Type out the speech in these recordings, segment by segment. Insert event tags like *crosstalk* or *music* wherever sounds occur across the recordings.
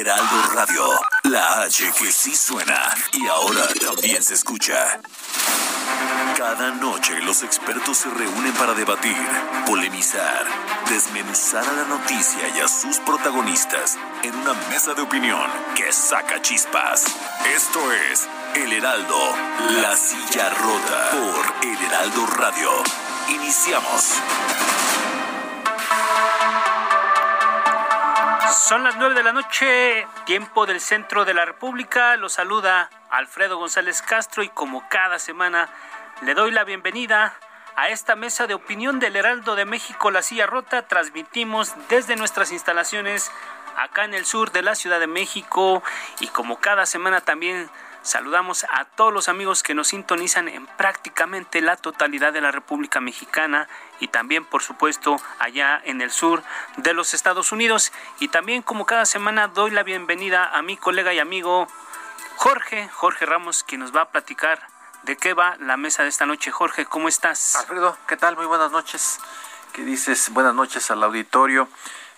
Heraldo Radio, la H que sí suena y ahora también se escucha. Cada noche los expertos se reúnen para debatir, polemizar, desmenuzar a la noticia y a sus protagonistas en una mesa de opinión que saca chispas. Esto es El Heraldo, la silla rota por El Heraldo Radio. Iniciamos. Son las nueve de la noche, tiempo del centro de la República. Lo saluda Alfredo González Castro y como cada semana le doy la bienvenida a esta mesa de opinión del Heraldo de México, La Silla Rota. Transmitimos desde nuestras instalaciones acá en el sur de la Ciudad de México y como cada semana también Saludamos a todos los amigos que nos sintonizan en prácticamente la totalidad de la República Mexicana y también, por supuesto, allá en el sur de los Estados Unidos. Y también, como cada semana, doy la bienvenida a mi colega y amigo Jorge, Jorge Ramos, que nos va a platicar de qué va la mesa de esta noche. Jorge, ¿cómo estás? Alfredo, ¿qué tal? Muy buenas noches. ¿Qué dices? Buenas noches al auditorio.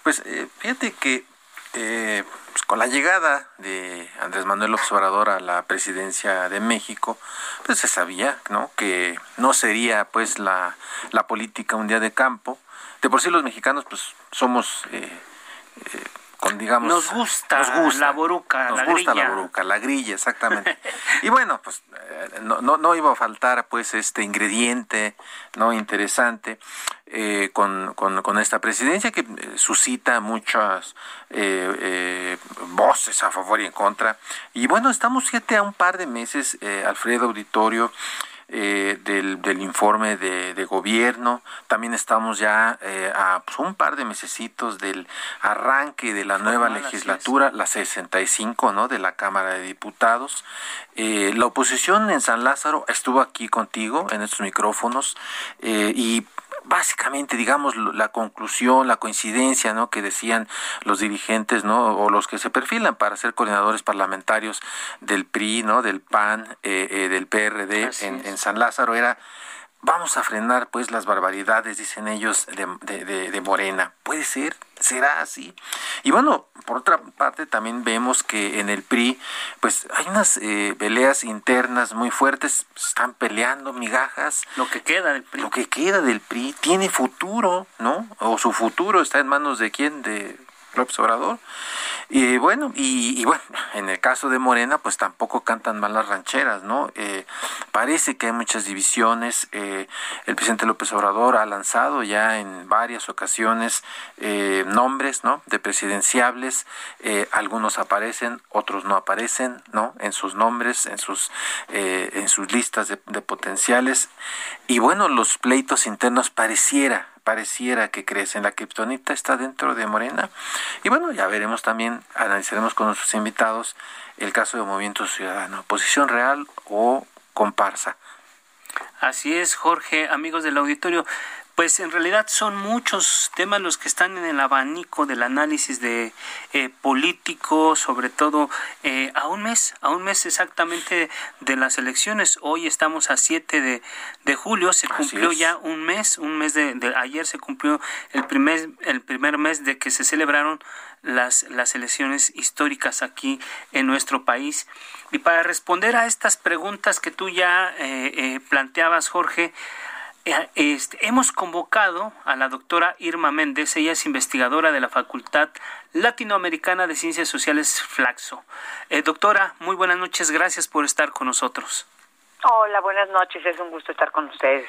Pues eh, fíjate que eh, con la llegada de Andrés Manuel López Obrador a la presidencia de México, pues se sabía, ¿no? Que no sería, pues, la, la política un día de campo. De por sí los mexicanos, pues, somos eh, eh, digamos nos gusta, la boruca nos gusta la boruca la grilla exactamente. *laughs* Y bueno pues eh, no, no, no, iba a faltar pues este ingrediente no interesante eh, con, con, esta presidencia que eh, suscita muchas voces a favor y en contra. Y bueno estamos siete a un par de meses Alfredo Auditorio eh, del, del, informe de, de, gobierno. También estamos ya eh, a pues, un par de mesecitos del arranque de la nueva legislatura, la 65, ¿no? De la Cámara de Diputados. Eh, la oposición en San Lázaro estuvo aquí contigo en estos micrófonos y básicamente, digamos, la conclusión, la coincidencia, ¿no? Que decían los dirigentes, ¿no? O los que se perfilan para ser coordinadores parlamentarios del PRI, ¿no? Del PAN, eh, eh, del PRD en, en San Lázaro era vamos a frenar pues las barbaridades, dicen ellos, de, de, de, Morena. ¿Puede ser? ¿Será así? Y bueno, por otra parte también vemos que en el PRI pues hay unas eh, peleas internas muy fuertes, están peleando migajas. Lo que queda del PRI. Lo que queda del PRI tiene futuro, ¿no? O su futuro está en manos de quién, de López Obrador. Y bueno, y, bueno, *laughs* en el caso de Morena, pues tampoco cantan mal las rancheras, ¿no? Eh, parece que hay muchas divisiones. Eh, el presidente López Obrador ha lanzado ya en varias ocasiones eh, nombres, ¿no? De presidenciables. algunos aparecen, otros no aparecen, ¿no? En sus nombres, en sus, en sus listas de potenciales. Y bueno, los pleitos internos pareciera pareciera que crece. La kriptonita está dentro de Morena. Y bueno, ya veremos también, analizaremos con nuestros invitados el caso de Movimiento Ciudadano, posición real o comparsa. Así es, Jorge, amigos del auditorio. Pues en realidad son muchos temas los que están en el abanico del análisis de eh, político, sobre todo eh, a un mes, a un mes exactamente de las elecciones. Hoy estamos a 7 de, de julio, se cumplió ya un mes, un mes de, de, ayer se cumplió el primer, el primer mes de que se celebraron las, las elecciones históricas aquí en nuestro país. Y para responder a estas preguntas que tú ya eh, planteabas, Jorge, eh, este, hemos convocado a la doctora Irma Méndez, ella es investigadora de la Facultad Latinoamericana de Ciencias Sociales Flaxo. Eh, doctora, muy buenas noches, gracias por estar con nosotros. Hola, buenas noches, es un gusto estar con ustedes,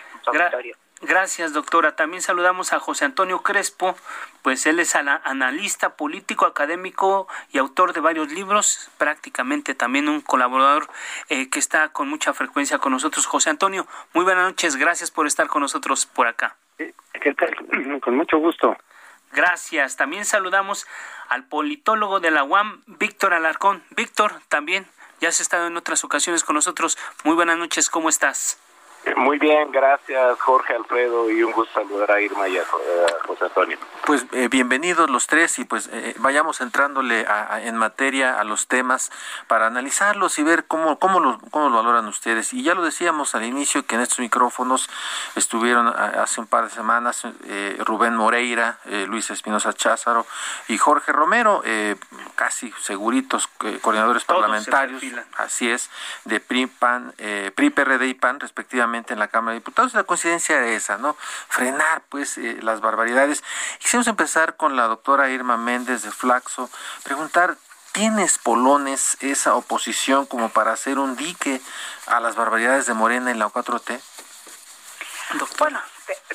Gracias, doctora. También saludamos a José Antonio Crespo, pues él es analista político, académico y autor de varios libros, prácticamente también un colaborador eh, que está con mucha frecuencia con nosotros. José Antonio, muy buenas noches, gracias por estar con nosotros por acá. ¿Qué tal? *clears throat* Con mucho gusto. Gracias. También saludamos al politólogo de la UAM, Víctor Alarcón. Víctor, también ya has estado en otras ocasiones con nosotros. Muy buenas noches, ¿cómo estás? Muy bien, gracias Jorge Alfredo y un gusto saludar a Irma y a, José Antonio. Pues eh, bienvenidos los tres y pues eh, vayamos entrándole en materia a los temas para analizarlos y ver cómo, cómo, lo, cómo lo valoran ustedes. Y ya lo decíamos al inicio que en estos micrófonos estuvieron hace un par de semanas eh, Rubén Moreira, Luis Espinosa Cházaro y Jorge Romero, casi seguritos coordinadores parlamentarios, así es, de PRI, PAN, PRI, PRD y PAN respectivamente en la Cámara de Diputados. La coincidencia de esa, ¿no? Frenar, pues, eh, las barbaridades. Quisimos empezar con la doctora Irma Méndez de Flaxo, preguntar, ¿tienes Polones esa oposición como para hacer un dique a las barbaridades de Morena en la 4T? Bueno,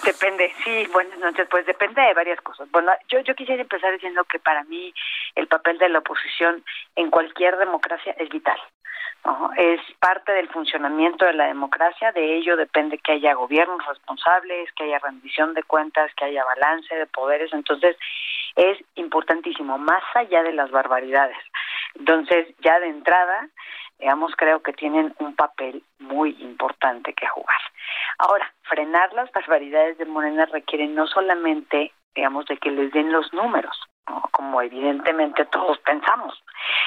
depende, sí, buenas noches, pues depende de varias cosas. Bueno, yo, yo quisiera empezar diciendo que para mí el papel de la oposición en cualquier democracia es vital. Es parte del funcionamiento de la democracia, de ello depende que haya gobiernos responsables, que haya rendición de cuentas, que haya balance de poderes, entonces es importantísimo, más allá de las barbaridades. Entonces, ya de entrada, digamos, creo que tienen un papel muy importante que jugar. Ahora, frenar las barbaridades de Morena requiere no solamente, digamos, de que les den los números, como evidentemente todos pensamos.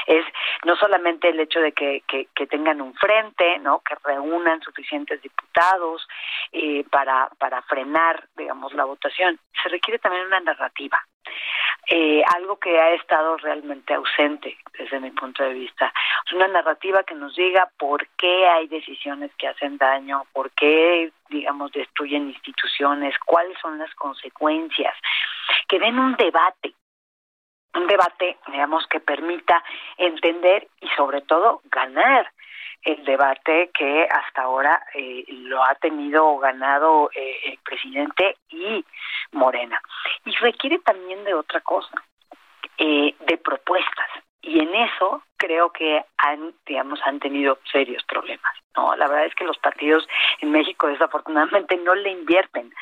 Es no solamente el hecho de que, tengan un frente, ¿no? que reúnan suficientes diputados eh, para, para frenar, digamos, la votación, se requiere también una narrativa. Eh, algo que ha estado realmente ausente desde mi punto de vista. Una narrativa que nos diga por qué hay decisiones que hacen daño, por qué, digamos, destruyen instituciones, cuáles son las consecuencias, que den un debate un debate, digamos, que permita entender y sobre todo ganar el debate que hasta ahora eh, lo ha tenido ganado eh, el presidente y Morena. Y requiere también de otra cosa, eh, de propuestas. Y en eso creo que han, digamos, han tenido serios problemas. No, la verdad es que los partidos en México desafortunadamente no le invierten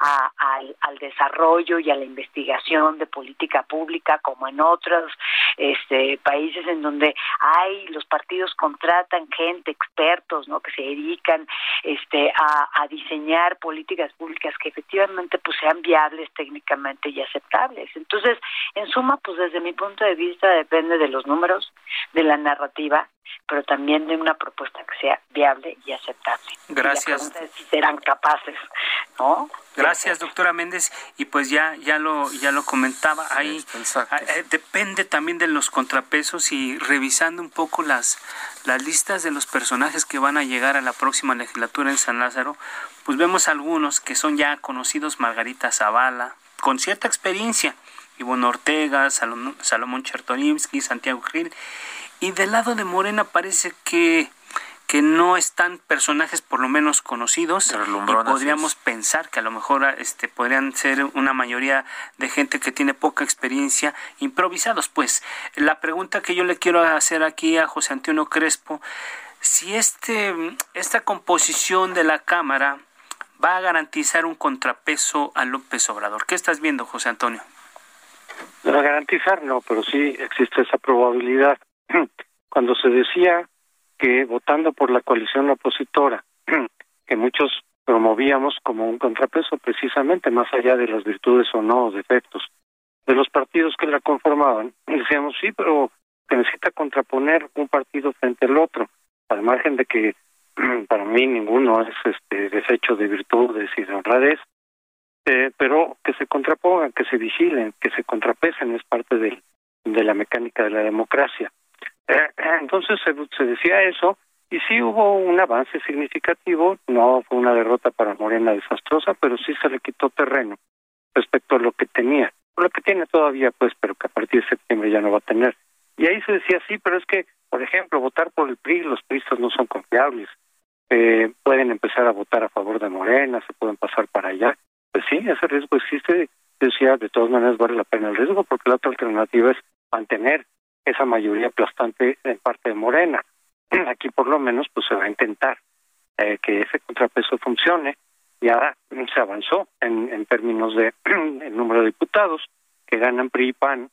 al, desarrollo y a la investigación de política pública como en otros este, países en donde hay los partidos contratan gente expertos, ¿no? Que se dedican este a, a diseñar políticas públicas que efectivamente pues sean viables técnicamente y aceptables. Entonces, en suma, pues desde mi punto de vista depende de los números, de la narrativa pero también de una propuesta que sea viable y aceptable. Gracias. si serán capaces, ¿no? Gracias, doctora Méndez. Y pues ya, ya lo, ya lo comentaba, ahí ah, eh, depende también de los contrapesos y revisando un poco las, las listas de los personajes que van a llegar a la próxima legislatura en San Lázaro, pues vemos algunos que son ya conocidos, Margarita Zavala, con cierta experiencia, Ivonne Ortega, Salomón, Salomón Santiago Gil, y del lado de Morena parece que que no están personajes por lo menos conocidos. Y podríamos pensar que a lo mejor este podrían ser una mayoría de gente que tiene poca experiencia improvisados pues. La pregunta que yo le quiero hacer aquí a José Antonio Crespo si este esta composición de la cámara va a garantizar un contrapeso a López Obrador. Qué estás viendo José Antonio no garantizar no pero sí existe esa probabilidad *clears throat* cuando se decía que votando por la coalición opositora, *clears throat* que muchos promovíamos como un contrapeso precisamente más allá de las virtudes o no defectos de los partidos que la conformaban, decíamos sí, pero se necesita contraponer un partido frente al otro, al margen de que *clears throat* para mí ninguno es este desecho de virtudes y de honradez, eh, pero que se contrapongan, que se vigilen, que se contrapesen es parte de, de la mecánica de la democracia. Eh, entonces se, decía eso y sí hubo un avance significativo, no fue una derrota para Morena desastrosa, pero sí se le quitó terreno respecto a lo que tenía, lo que tiene todavía pues, pero que a partir de septiembre ya no va a tener. Y ahí se decía, sí, pero es que, por ejemplo, votar por el PRI, los PRIistas no son confiables, eh, pueden empezar a votar a favor de Morena, se pueden pasar para allá. Pues sí, ese riesgo existe, decía, de todas maneras vale la pena el riesgo, porque la otra alternativa es mantener esa mayoría aplastante en parte de Morena. *clears throat* Aquí por lo menos pues se va a intentar eh, que ese contrapeso funcione. Ya se avanzó en, en términos de *clears throat* el número de diputados. que ganan PRI y PAN,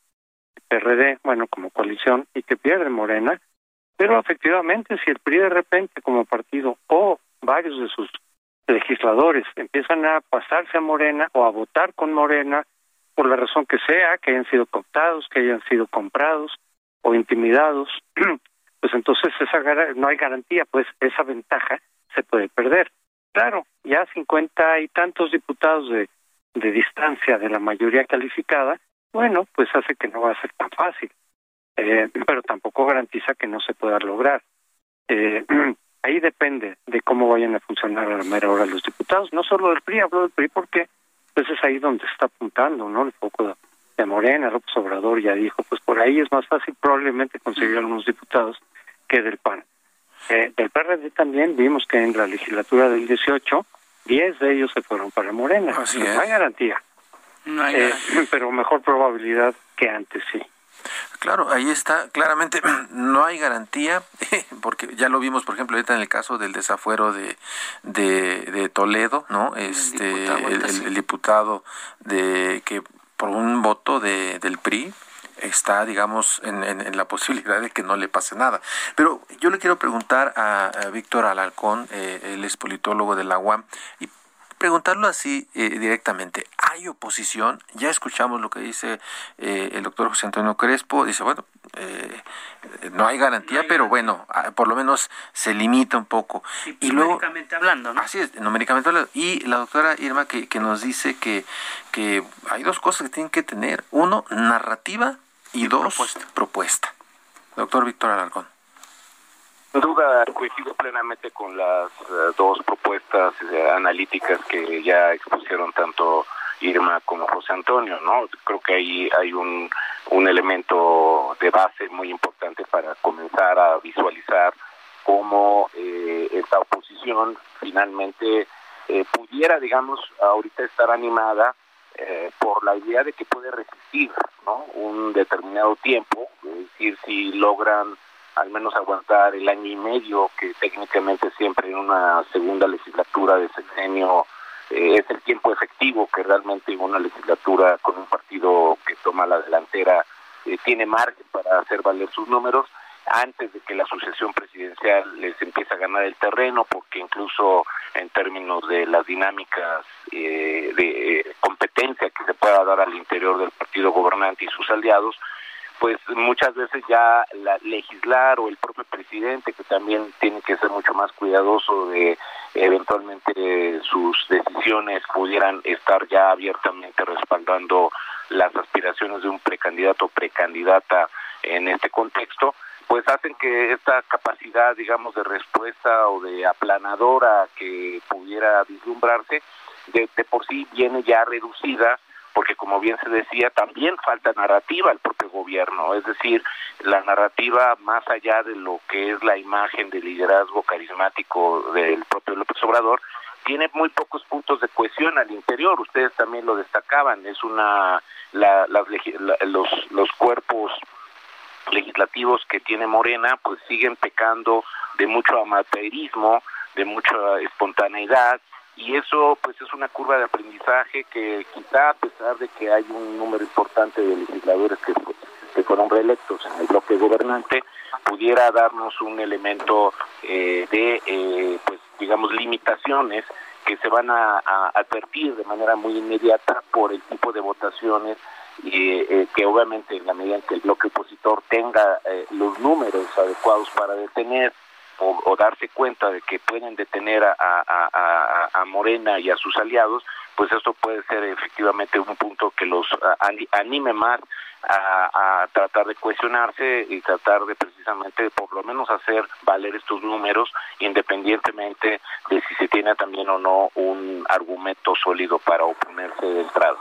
PRD, bueno, como coalición, y que pierde Morena, pero efectivamente si el PRI de repente como partido o varios de sus legisladores empiezan a pasarse a Morena o a votar con Morena por la razón que sea, que hayan sido cooptados, que hayan sido comprados o intimidados, *clears throat* pues entonces esa no hay garantía, pues esa ventaja se puede perder. Claro, ya cincuenta y tantos diputados de, de distancia de la mayoría calificada, bueno, pues hace que no va a ser tan fácil, eh, pero tampoco garantiza que no se pueda lograr. Eh, *clears throat* ahí depende de cómo vayan a funcionar a la mera hora los diputados, no solo del PRI, hablo del PRI porque pues es ahí donde está apuntando, ¿no? El foco de, Morena, López Obrador ya dijo, pues por ahí es más fácil probablemente conseguir algunos diputados que del PAN. Eh, del PRD también vimos que en la legislatura del 18, 10 de ellos se fueron para Morena. Así no hay garantía. No hay eh, *laughs* pero mejor probabilidad que antes, sí. Claro, ahí está, claramente *clears throat* no hay garantía, *laughs* porque ya lo vimos, por ejemplo, ahorita en el caso del desafuero de, de, Toledo, ¿no? Este, el diputado, de que por un voto de, del PRI, está, digamos, en, en, la posibilidad de que no le pase nada. Pero yo le quiero preguntar a, Víctor Alarcón, eh, él es politólogo de la UAM, y preguntarlo así eh, directamente. ¿Hay oposición? Ya escuchamos lo que dice eh, el doctor José Antonio Crespo. Dice, bueno, eh, no hay garantía, pero bueno, ah, por lo menos se limita un poco. Y, numéricamente hablando, ¿no? Así es, numéricamente hablando. Y la doctora Irma que, que nos dice que, que hay dos cosas que tienen que tener. Uno, narrativa y, dos, propuesta. propuesta. Doctor Víctor Alarcón. Sin duda coincido plenamente con las eh, dos propuestas analíticas que ya expusieron tanto Irma como José Antonio, ¿no? Creo que ahí hay un, un elemento de base muy importante para comenzar a visualizar cómo eh, esta oposición finalmente pudiera, digamos, ahorita estar animada por la idea de que puede resistir, ¿no? Un determinado tiempo, es decir, si logran al menos aguantar el año y medio que técnicamente siempre en una segunda legislatura de sexenio eh, es el tiempo efectivo que realmente una legislatura con un partido que toma la delantera eh, tiene margen para hacer valer sus números antes de que la sucesión presidencial les empiece a ganar el terreno, porque incluso en términos de las dinámicas eh, de competencia que se pueda dar al interior del partido gobernante y sus aliados, pues muchas veces ya la legislar o el propio presidente que también tiene que ser mucho más cuidadoso de eventualmente sus decisiones pudieran estar ya abiertamente respaldando las aspiraciones de un precandidato o precandidata en este contexto pues hacen que esta capacidad digamos de respuesta o de aplanadora que pudiera vislumbrarse de, de por sí viene ya reducida porque como bien se decía, también falta narrativa al propio gobierno, es decir, la narrativa más allá de lo que es la imagen de liderazgo carismático del propio López Obrador, tiene muy pocos puntos de cohesión al interior, ustedes también lo destacaban, es una, la, los, los cuerpos legislativos que tiene Morena, pues siguen pecando de mucho amateurismo, de mucha espontaneidad, y eso pues es una curva de aprendizaje que quizá a pesar de que hay un número importante de legisladores que, que fueron reelectos en el bloque gobernante pudiera darnos un elemento eh, de eh, pues digamos limitaciones que se van a, advertir de manera muy inmediata por el tipo de votaciones eh, que obviamente en la medida en que el bloque opositor tenga los números adecuados para detener o, darse cuenta de que pueden detener a, a, Morena y a sus aliados, pues esto puede ser efectivamente un punto que los anime más a, tratar de cuestionarse y tratar de precisamente por lo menos hacer valer estos números independientemente de si se tiene también o no un argumento sólido para oponerse de entrada.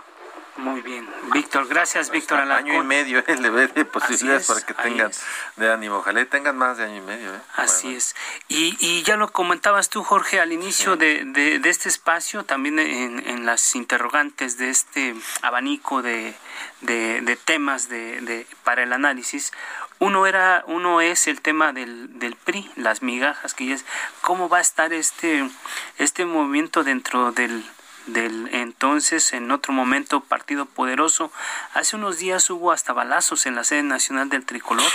Muy bien, Víctor, gracias Víctor. Año y medio eh, *laughs* le ve de posibilidades para que tengan de ánimo, ojalá tengan más de año y medio. Eh. Así es. Y, y ya lo comentabas tú, Jorge, al inicio de, de, este espacio, también en, en, las interrogantes de este abanico de, de temas de, para el análisis. Uno era, uno es el tema del, del PRI, las migajas, que es cómo va a estar este, este movimiento dentro del del entonces, en otro momento, Partido Poderoso. Hace unos días hubo hasta balazos en la sede nacional del Tricolor.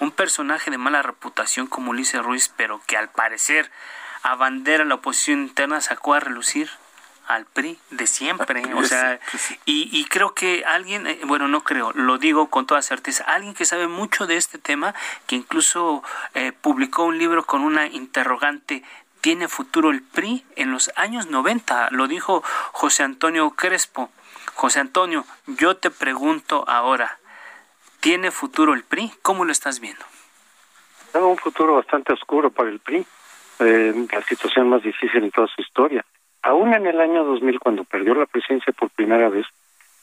Un personaje de mala reputación como Ulises Ruiz, pero que al parecer abandera la oposición interna sacó a relucir al PRI de siempre, o sea, y, creo que alguien, eh, bueno, no creo, lo digo con toda certeza, alguien que sabe mucho de este tema, que incluso eh, publicó un libro con una interrogante tiene futuro el PRI en los años 90, lo dijo José Antonio Crespo. José Antonio, yo te pregunto ahora, ¿tiene futuro el PRI? ¿Cómo lo estás viendo? un futuro bastante oscuro para el PRI, eh, la situación más difícil en toda su historia. Aún en el año 2000, cuando perdió la presidencia por primera vez,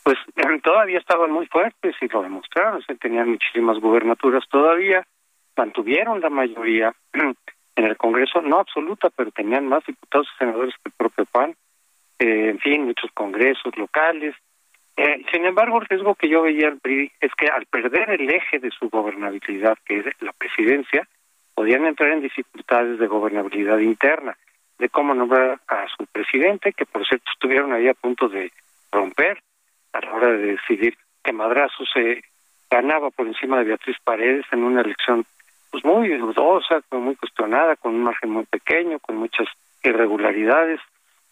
pues todavía estaban muy fuertes y lo demostraron, se tenían muchísimas gubernaturas todavía, mantuvieron la mayoría *clears throat* en el Congreso, no absoluta, pero tenían más diputados y senadores que el propio PAN, eh, en fin, muchos congresos locales. Eh, sin embargo, el riesgo que yo veía es que al perder el eje de su gobernabilidad, que es la presidencia, podían entrar en dificultades de gobernabilidad interna, de cómo nombrar a su presidente, que por cierto estuvieron ahí a punto de romper a la hora de decidir que Madrazo se ganaba por encima de Beatriz Paredes en una elección pues muy dudosa, muy cuestionada, con un margen muy pequeño, con muchas irregularidades.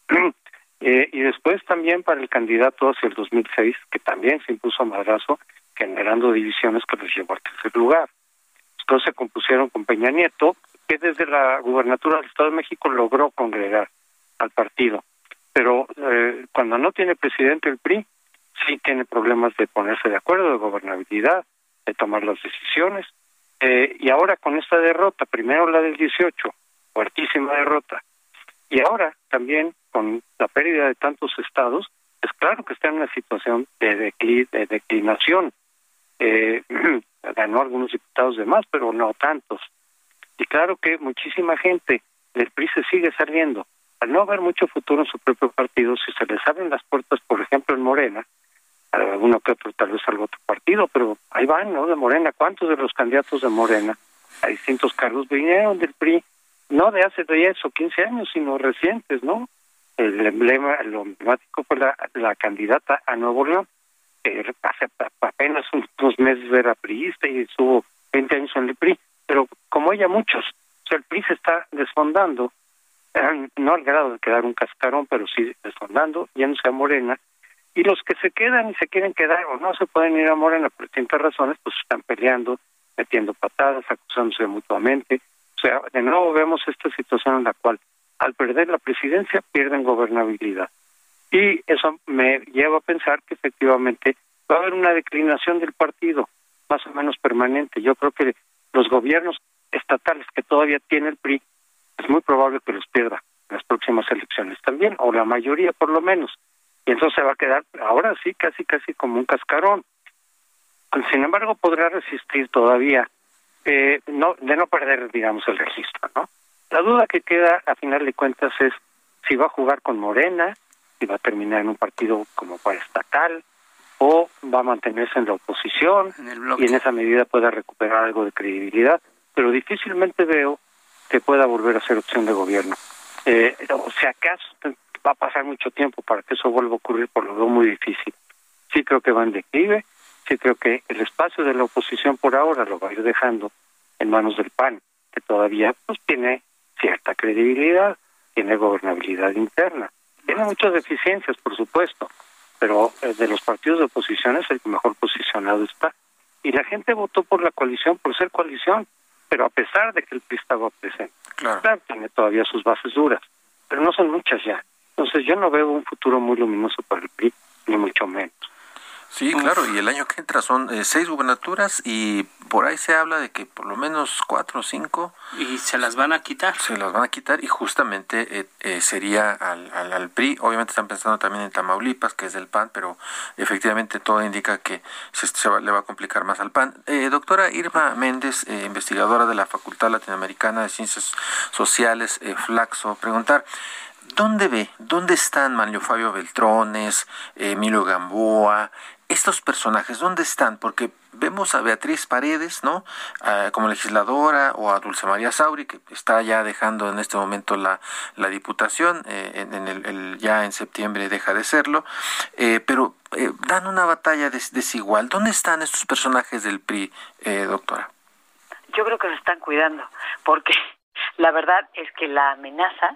*clears throat* eh, y después también para el candidato hacia el 2006, que también se impuso a Madrazo, generando divisiones que los llevó al tercer lugar. Entonces se compusieron con Peña Nieto, que desde la gubernatura del Estado de México logró congregar al partido. Pero eh, cuando no tiene presidente el PRI, sí tiene problemas de ponerse de acuerdo, de gobernabilidad, de tomar las decisiones. Eh, y ahora con esta derrota, primero la del 18, fuertísima derrota, y ahora también con la pérdida de tantos estados, es claro que está en una situación de, de declinación. Eh, *clears throat* ganó algunos diputados de más, pero no tantos. Y claro que muchísima gente del PRI se sigue saliendo. Al no haber mucho futuro en su propio partido, si se les abren las puertas, por ejemplo, en Morena, alguno que otro tal vez algo otro partido, pero ahí van, ¿no? De Morena, ¿cuántos de los candidatos de Morena a distintos cargos vinieron del PRI? No de hace 10 o 15 años, sino recientes, ¿no? El emblema, lo emblemático fue la, la candidata a Nuevo León, que hace apenas unos meses era priista y estuvo 20 años en el PRI, pero como ella muchos, o sea, el PRI se está desfondando, no al grado de quedar un cascarón, pero sí desfondando, yéndose a Morena, y los que se quedan y se quieren quedar o no se pueden ir a Morena por distintas razones, pues están peleando, metiendo patadas, acusándose mutuamente. O sea, de nuevo vemos esta situación en la cual al perder la presidencia pierden gobernabilidad. Y eso me lleva a pensar que efectivamente va a haber una declinación del partido, más o menos permanente. Yo creo que los gobiernos estatales que todavía tiene el PRI, es muy probable que los pierda en las próximas elecciones también, o la mayoría por lo menos y entonces se va a quedar ahora sí casi casi como un cascarón. Sin embargo, podrá resistir todavía eh, no de no perder, digamos, el registro, ¿no? La duda que queda a final de cuentas es si va a jugar con Morena, si va a terminar en un partido como para estatal o va a mantenerse en la oposición y en esa medida pueda recuperar algo de credibilidad, pero difícilmente veo que pueda volver a ser opción de gobierno. Eh, o sea, acaso va a pasar mucho tiempo para que eso vuelva a ocurrir, por lo veo muy difícil. Sí creo que va en declive, sí creo que el espacio de la oposición por ahora lo va a ir dejando en manos del PAN, que todavía pues tiene cierta credibilidad, tiene gobernabilidad interna, tiene muchas deficiencias, por supuesto, pero eh, de los partidos de oposición es el que mejor posicionado está. Y la gente votó por la coalición por ser coalición, pero a pesar de que el PRI estaba presente. Claro. claro tiene todavía sus bases duras, pero no son muchas ya. Entonces yo no veo un futuro muy luminoso para el PRI, ni mucho menos. Sí, claro, y el año que entra son eh, seis gubernaturas y por ahí se habla de que por lo menos cuatro o cinco... Y se las van a quitar. Se las van a quitar y justamente eh, eh, sería al, al, PRI. Obviamente están pensando también en Tamaulipas, que es del PAN, pero efectivamente todo indica que se, le va a complicar más al PAN. doctora Irma Méndez, investigadora de la Facultad Latinoamericana de Ciencias Sociales, Flaxo, preguntar... ¿Dónde ve? ¿Dónde están Manlio Fabio Beltrones, Emilio Gamboa? Estos personajes, ¿dónde están? Porque vemos a Beatriz Paredes, ¿no? como legisladora o a Dulce María Sauri, que está ya dejando en este momento la, la diputación, eh, en, el, ya en septiembre deja de serlo, eh, pero eh, dan una batalla desigual. ¿Dónde están estos personajes del PRI, doctora? Yo creo que se están cuidando, porque la verdad es que la amenaza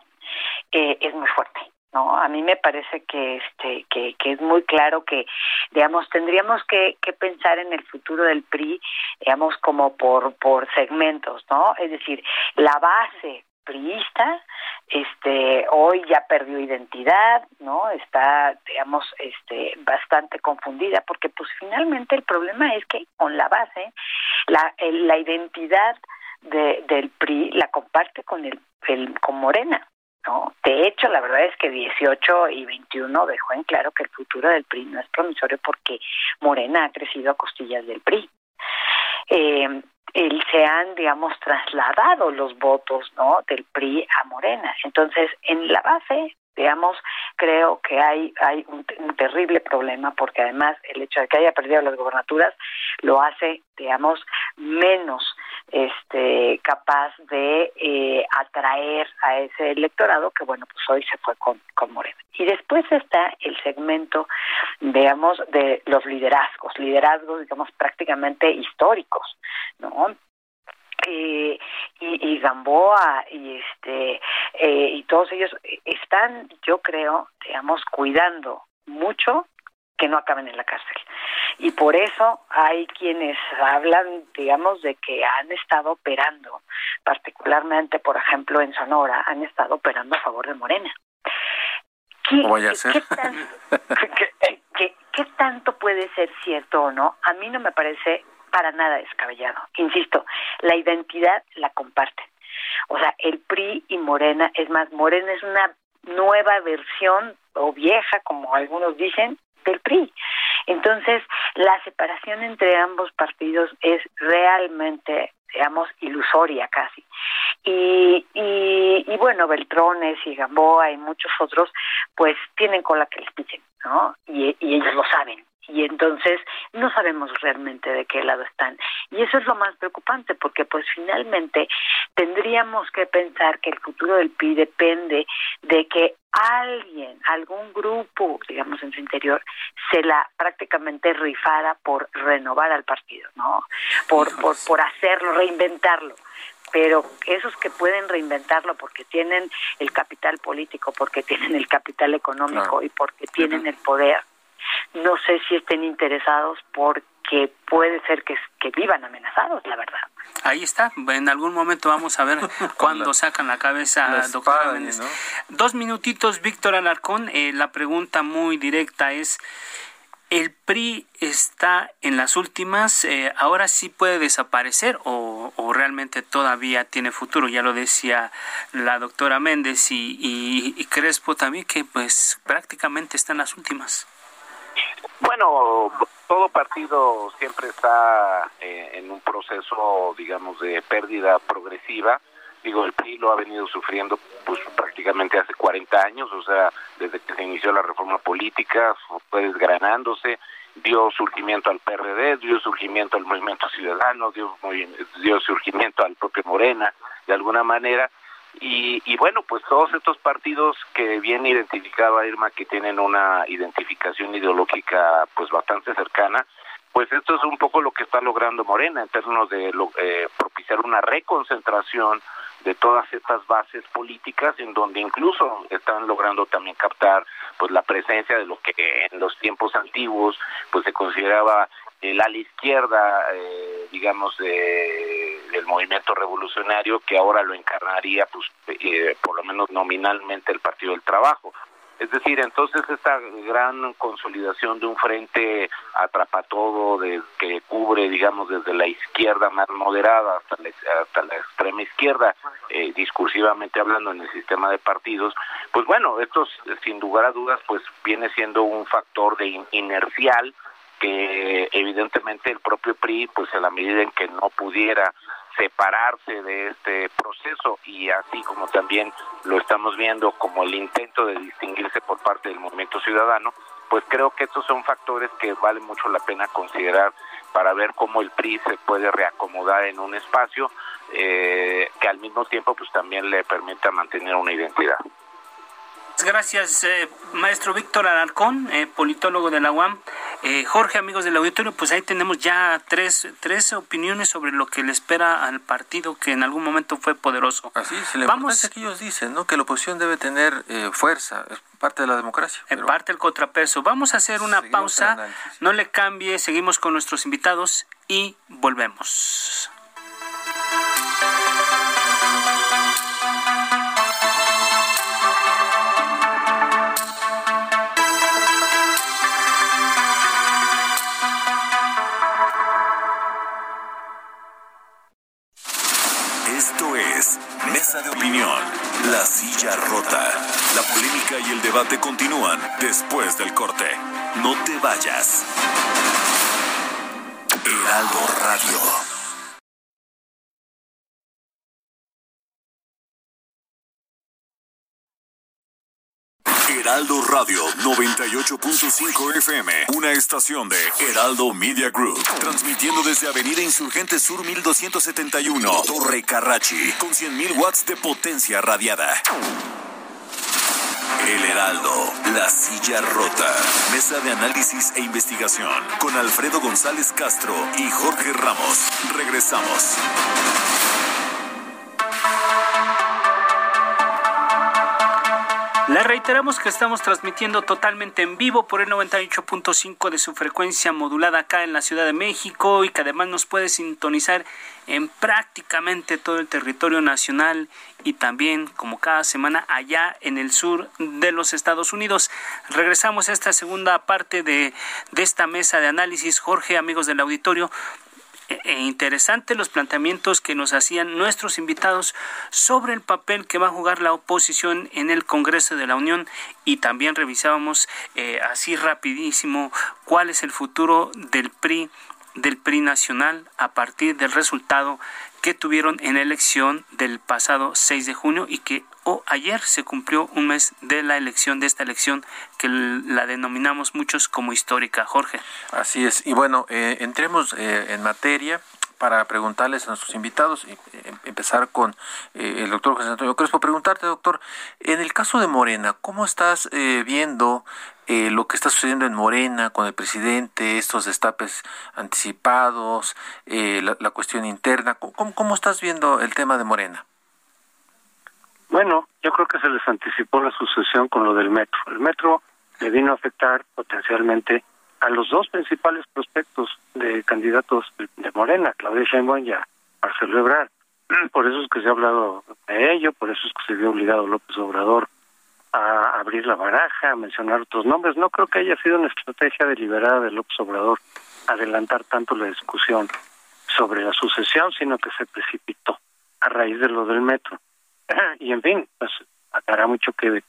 es muy fuerte no a mí me parece que este que, que es muy claro que digamos tendríamos que, que pensar en el futuro del PRI digamos como por por segmentos no es decir la base priista este hoy ya perdió identidad no está digamos este bastante confundida porque pues finalmente el problema es que con la base la la identidad de, del PRI la comparte con el, el con Morena de hecho, la verdad es que 18 y 21 dejó en claro que el futuro del PRI no es promisorio porque Morena ha crecido a costillas del PRI. Eh, se han, digamos, trasladado los votos ¿no? del PRI a Morena. Entonces, en la base, digamos, creo que hay, hay un, terrible problema porque además el hecho de que haya perdido las gobernaturas lo hace, digamos, menos este capaz de eh, atraer a ese electorado que bueno pues hoy se fue con, con Morena. Y después está el segmento digamos de los liderazgos liderazgos digamos prácticamente históricos no eh, y, y Gamboa y este eh, y todos ellos están yo creo digamos cuidando mucho que no acaben en la cárcel. Y por eso hay quienes hablan, digamos, de que han estado operando, particularmente, por ejemplo, en Sonora, han estado operando a favor de Morena. ¿Qué, voy a hacer? ¿qué, tanto puede ser cierto o no? A mí no me parece para nada descabellado. Insisto, la identidad la comparten. O sea, el PRI y Morena, es más, Morena es una nueva versión o vieja, como algunos dicen, del PRI. Entonces, la separación entre ambos partidos es realmente, digamos, ilusoria casi. Y, y, bueno, Beltrones y Gamboa y muchos otros, pues tienen cola que les pisen, ¿no? Y ellos lo saben y entonces no sabemos realmente de qué lado están. Y eso es lo más preocupante, porque pues finalmente tendríamos que pensar que el futuro del PRI depende de que alguien, algún grupo, digamos, en su interior, se la prácticamente rifara por renovar al partido, ¿no? Por, por, por hacerlo, reinventarlo pero esos que pueden reinventarlo porque tienen el capital político, porque tienen el capital económico y porque tienen el poder, no sé si estén interesados porque puede ser que, que vivan amenazados, la verdad. Ahí está, en algún momento vamos a ver *laughs* cuándo sacan la cabeza, doctora Dos minutitos, Víctor Alarcón. Eh, la pregunta muy directa es, ¿el PRI está en las últimas? Eh, ¿Ahora sí puede desaparecer o, o, realmente todavía tiene futuro? Ya lo decía la doctora Méndez y, y, y Crespo también, que pues prácticamente está en las últimas. Bueno, todo partido siempre está eh, en un proceso, digamos, de pérdida progresiva. Digo, el PRI lo ha venido sufriendo pues prácticamente hace 40 años, o sea, desde que se inició la reforma política, fue desgranándose, dio surgimiento al PRD, dio surgimiento al Movimiento Ciudadano, dio, dio surgimiento al propio Morena, de alguna manera, y, y, bueno, pues todos estos partidos que bien identificaba Irma, que tienen una identificación ideológica pues bastante cercana, pues esto es un poco lo que está logrando Morena en términos de eh, propiciar una reconcentración de todas estas bases políticas en donde incluso están logrando también captar pues la presencia de lo que en los tiempos antiguos pues se consideraba el ala izquierda eh, digamos de del movimiento revolucionario que ahora lo encarnaría pues eh, por lo menos nominalmente el Partido del Trabajo. Es decir, entonces esta gran consolidación de un frente atrapa todo de, que cubre, digamos, desde la izquierda más moderada hasta la, hasta la extrema izquierda, eh, discursivamente hablando en el sistema de partidos, pues bueno, esto sin lugar a dudas pues viene siendo un factor de inercial que evidentemente el propio PRI, pues a la medida en que no pudiera separarse de este proceso y así como también lo estamos viendo como el intento de distinguirse por parte del movimiento ciudadano, pues creo que estos son factores que vale mucho la pena considerar para ver cómo el PRI se puede reacomodar en un espacio eh, que al mismo tiempo pues también le permita mantener una identidad. Gracias, eh, maestro Víctor Alarcón, eh, politólogo de la UAM. Eh, Jorge, amigos del auditorio, pues ahí tenemos ya tres, tres opiniones sobre lo que le espera al partido que en algún momento fue poderoso. Así es, la Vamos, que ellos dicen, ¿no? Que la oposición debe tener fuerza, es parte de la democracia. En parte el contrapeso. Vamos a hacer una pausa, no le cambie, seguimos con nuestros invitados y volvemos. La Silla Rota. La polémica y el debate continúan después del corte. No te vayas. Heraldo Radio. Heraldo Radio 98.5 FM, una estación de Heraldo Media Group, transmitiendo desde Avenida Insurgente Sur 1271, Torre Carrachi, con 100.000 watts de potencia radiada. El Heraldo, la silla rota, mesa de análisis e investigación, con Alfredo González Castro y Jorge Ramos. Regresamos. Le reiteramos que estamos transmitiendo totalmente en vivo por el 98.5 de su frecuencia modulada acá en la Ciudad de México y que además nos puede sintonizar en prácticamente todo el territorio nacional y también como cada semana allá en el sur de los Estados Unidos. Regresamos a esta segunda parte de, de esta mesa de análisis. Jorge, amigos del auditorio, e, e interesante los planteamientos que nos hacían nuestros invitados sobre el papel que va a jugar la oposición en el Congreso de la Unión. Y también revisábamos eh, así rapidísimo cuál es el futuro del PRI del PRI nacional a partir del resultado que tuvieron en la elección del pasado 6 de junio y que o ayer se cumplió un mes de la elección, de esta elección que la denominamos muchos como histórica, Jorge. Así es. Y bueno, eh, entremos eh, en materia para preguntarles a nuestros invitados, y eh, empezar con el doctor José Antonio Crespo. Preguntarte, doctor, en el caso de Morena, ¿cómo estás viendo lo que está sucediendo en Morena con el presidente, estos destapes anticipados, la, cuestión interna? ¿Cómo, ¿Cómo estás viendo el tema de Morena? Bueno, yo creo que se les anticipó la sucesión con lo del metro. El metro le vino a afectar potencialmente a los dos principales prospectos de candidatos de Morena, Claudia Sheinbaum y a Marcelo Ebrard. *clears throat* Por eso es que se ha hablado de ello, por eso es que se vio obligado López Obrador a abrir la baraja, a mencionar otros nombres. No creo que haya sido una estrategia deliberada de López Obrador adelantar tanto la discusión sobre la sucesión, sino que se precipitó a raíz de lo del metro. *clears throat* y en fin, pues hará mucho que de,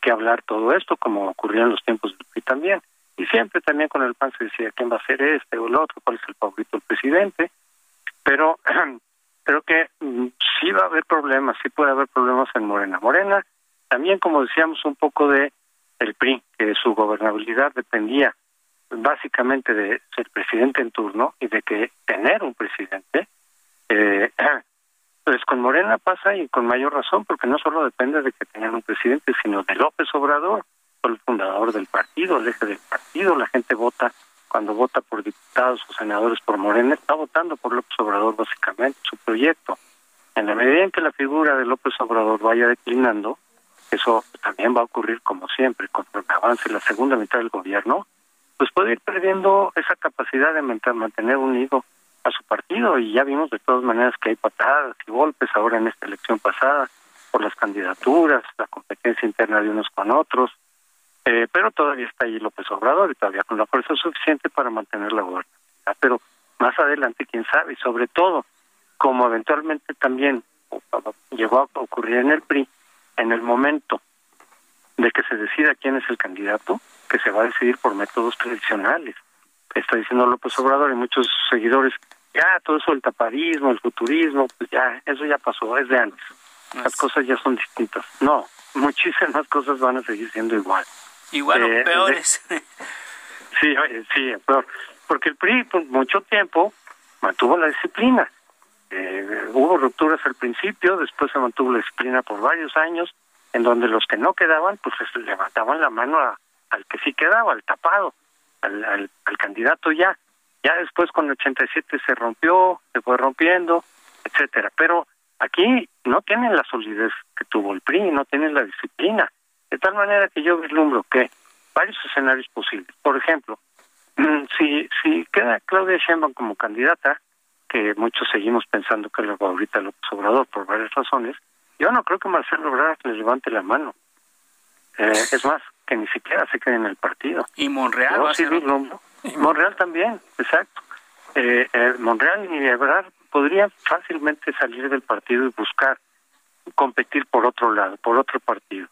qué hablar todo esto, como ocurrió en los tiempos del PRI también. Y siempre también con el PAN se decía quién va a ser este o el otro, cuál es el favorito del presidente. Pero *clears throat* creo que mm, sí va a haber problemas, sí puede haber problemas en Morena. Morena, también como decíamos un poco de el PRI, que su gobernabilidad dependía básicamente de ser presidente en turno y de que tener un presidente eh, *clears throat* Pues con Morena pasa y con mayor razón, porque no solo depende de que tengan un presidente, sino de López Obrador, el fundador del partido, el eje del partido. La gente vota, cuando vota por diputados o senadores por Morena, está votando por López Obrador básicamente, su proyecto. En la medida en que la figura de López Obrador vaya declinando, eso también va a ocurrir como siempre, cuando avance la segunda mitad del gobierno, pues puede ir perdiendo esa capacidad de mantener unido a su partido y ya vimos de todas maneras que hay patadas y golpes ahora en esta elección pasada por las candidaturas, la competencia interna de unos con otros, eh, pero todavía está ahí López Obrador y todavía con la fuerza suficiente para mantener la gobernabilidad. Pero más adelante, quién sabe, y sobre todo, como eventualmente también llegó a ocurrir en el PRI, en el momento de que se decida quién es el candidato, que se va a decidir por métodos tradicionales. Está diciendo López Obrador y muchos seguidores ya todo eso el taparismo, el futurismo, pues ya, eso ya pasó, es de antes. Las cosas ya son distintas. No, *laughs* muchísimas cosas van a seguir siendo igual. Igual o eh, peores. sí, sí, peor. porque el PRI por mucho tiempo mantuvo la disciplina. Eh, hubo rupturas al principio, después se mantuvo la disciplina por varios años, en donde los que no quedaban, pues levantaban la mano al que sí quedaba, al tapado, al, al, candidato ya. Ya después con el 87 se rompió, se fue rompiendo, etcétera. Pero aquí no tienen la solidez que tuvo el PRI, no tienen la disciplina. De tal manera que yo vislumbro que varios escenarios posibles. Por ejemplo, si, si queda Claudia Sheinbaum como candidata, que muchos seguimos pensando que es la favorita López Obrador por varias razones, yo no creo que Marcelo Ebrard le levante la mano. Eh, es más, que ni siquiera se quede en el partido. Y Monreal Monreal también, exacto. Eh, eh, Monreal y Ebrard podrían fácilmente salir del partido y buscar competir por otro lado, por otro partido,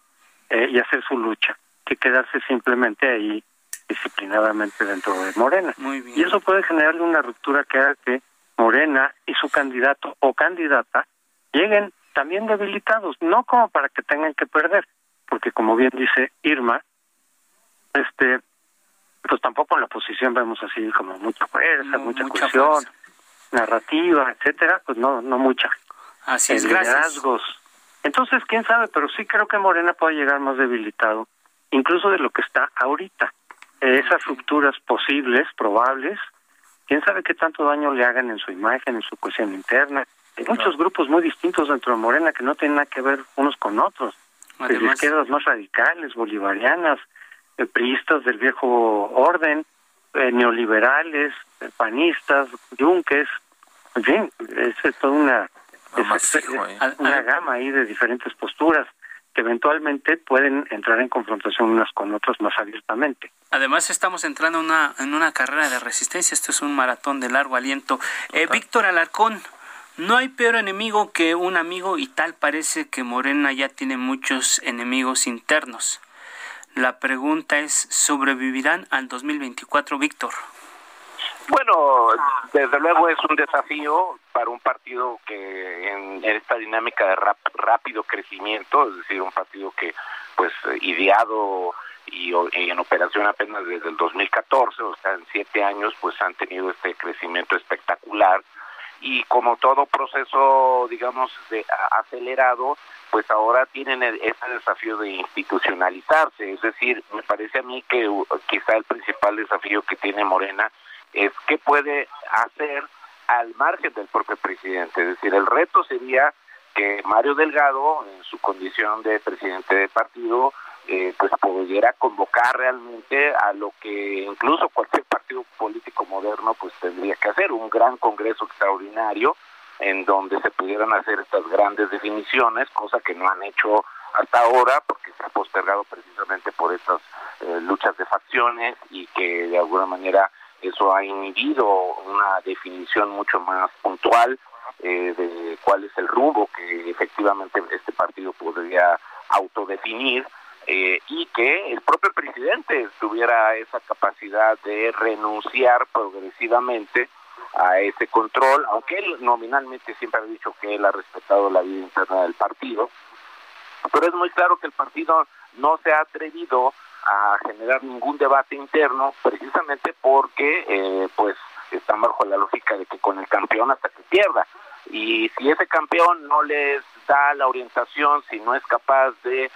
eh, y hacer su lucha, que quedarse simplemente ahí disciplinadamente dentro de Morena. Y eso puede generarle una ruptura que haga que Morena y su candidato o candidata lleguen también debilitados, no como para que tengan que perder, porque como bien dice Irma, este pues tampoco en la oposición vemos así como mucha fuerza, mucha, cuestión narrativa, etcétera, pues no no mucha. Así es, liderazgos. Entonces, quién sabe, pero sí creo que Morena puede llegar más debilitado, incluso de lo que está ahorita. esas rupturas posibles, probables, quién sabe qué tanto daño le hagan en su imagen, en su cohesión interna. Hay muchos grupos muy distintos dentro de Morena que no tienen nada que ver unos con otros. Además, izquierdas más radicales, bolivarianas, eh, priistas del viejo orden, eh, neoliberales, eh, panistas, yunques, en fin, es, toda una, una gama ahí de diferentes posturas que eventualmente pueden entrar en confrontación unas con otras más abiertamente. Además, estamos entrando una, en una carrera de resistencia. Esto es un maratón de largo aliento. Eh, Víctor Alarcón, no hay peor enemigo que un amigo y tal parece que Morena ya tiene muchos enemigos internos. La pregunta es, ¿sobrevivirán al 2024, Víctor? Bueno, desde luego es un desafío para un partido que en, esta dinámica de rápido crecimiento, es decir, un partido que pues ideado y, en operación apenas desde el 2014, o sea, en siete años, pues han tenido este crecimiento espectacular y como todo proceso, digamos, de, acelerado, pues ahora tienen ese desafío de institucionalizarse. Es decir, me parece a mí que quizá el principal desafío que tiene Morena es qué puede hacer al margen del propio presidente. Es decir, el reto sería que Mario Delgado, en su condición de presidente de partido, eh, pues pudiera convocar realmente a lo que incluso cualquier partido político moderno pues tendría que hacer, un gran congreso extraordinario en donde se pudieran hacer estas grandes definiciones, cosa que no han hecho hasta ahora porque se ha postergado precisamente por estas eh, luchas de facciones y que de alguna manera eso ha inhibido una definición mucho más puntual eh, de cuál es el rumbo que efectivamente este partido podría autodefinir eh, y que el propio presidente tuviera esa capacidad de renunciar progresivamente a ese control, aunque él nominalmente siempre ha dicho que él ha respetado la vida interna del partido, pero es muy claro que el partido no se ha atrevido a generar ningún debate interno precisamente porque eh, pues están bajo la lógica de que con el campeón hasta que pierda. Y si ese campeón no les da la orientación si no es capaz de